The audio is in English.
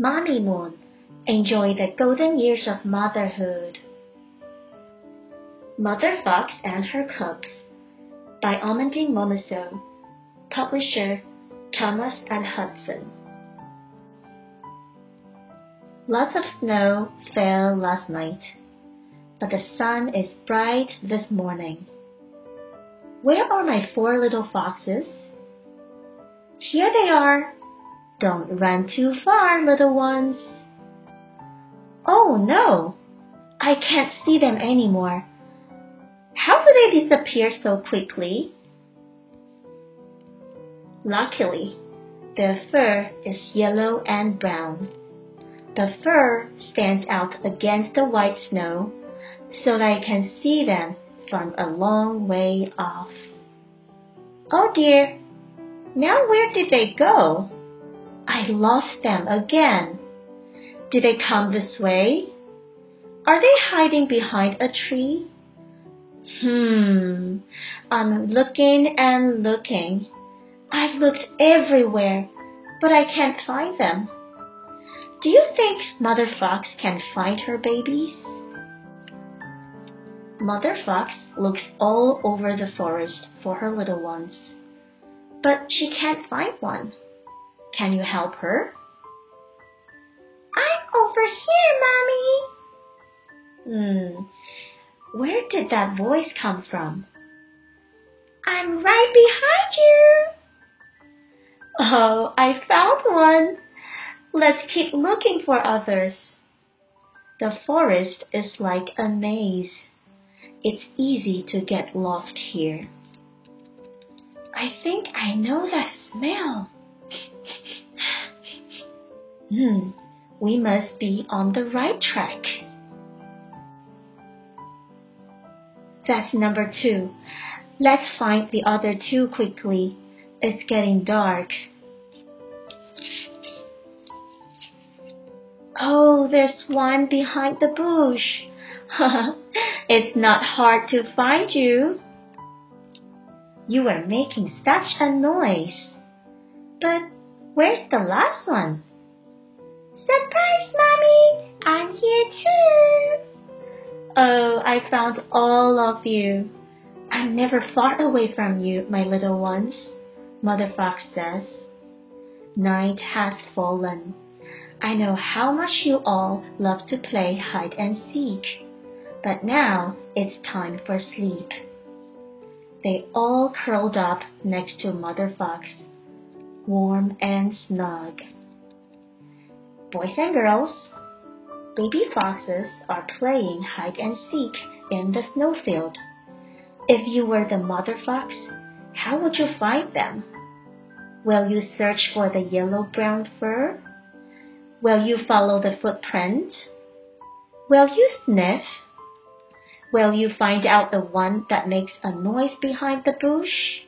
Moon. Enjoy the golden years of motherhood. Mother Fox and Her Cubs by Amandine Momenceau. Publisher Thomas and Hudson. Lots of snow fell last night, but the sun is bright this morning. Where are my four little foxes? Here they are. Don't run too far, little ones. Oh no, I can't see them anymore. How do they disappear so quickly? Luckily, their fur is yellow and brown. The fur stands out against the white snow so that I can see them from a long way off. Oh dear, now where did they go? I lost them again. Did they come this way? Are they hiding behind a tree? Hmm, I'm looking and looking. I've looked everywhere, but I can't find them. Do you think Mother Fox can find her babies? Mother Fox looks all over the forest for her little ones, but she can't find one. Can you help her? I'm over here, Mommy. Hmm, where did that voice come from? I'm right behind you. Oh, I found one. Let's keep looking for others. The forest is like a maze. It's easy to get lost here. I think I know that smell. Hmm, we must be on the right track. That's number two. Let's find the other two quickly. It's getting dark. Oh, there's one behind the bush. it's not hard to find you. You were making such a noise. But where's the last one? Surprise, Mommy! I'm here too. Oh, I found all of you. I'm never far away from you, my little ones, Mother Fox says. Night has fallen. I know how much you all love to play hide and seek, but now it's time for sleep. They all curled up next to Mother Fox, warm and snug. Boys and girls, baby foxes are playing hide and seek in the snowfield. If you were the mother fox, how would you find them? Will you search for the yellow brown fur? Will you follow the footprint? Will you sniff? Will you find out the one that makes a noise behind the bush?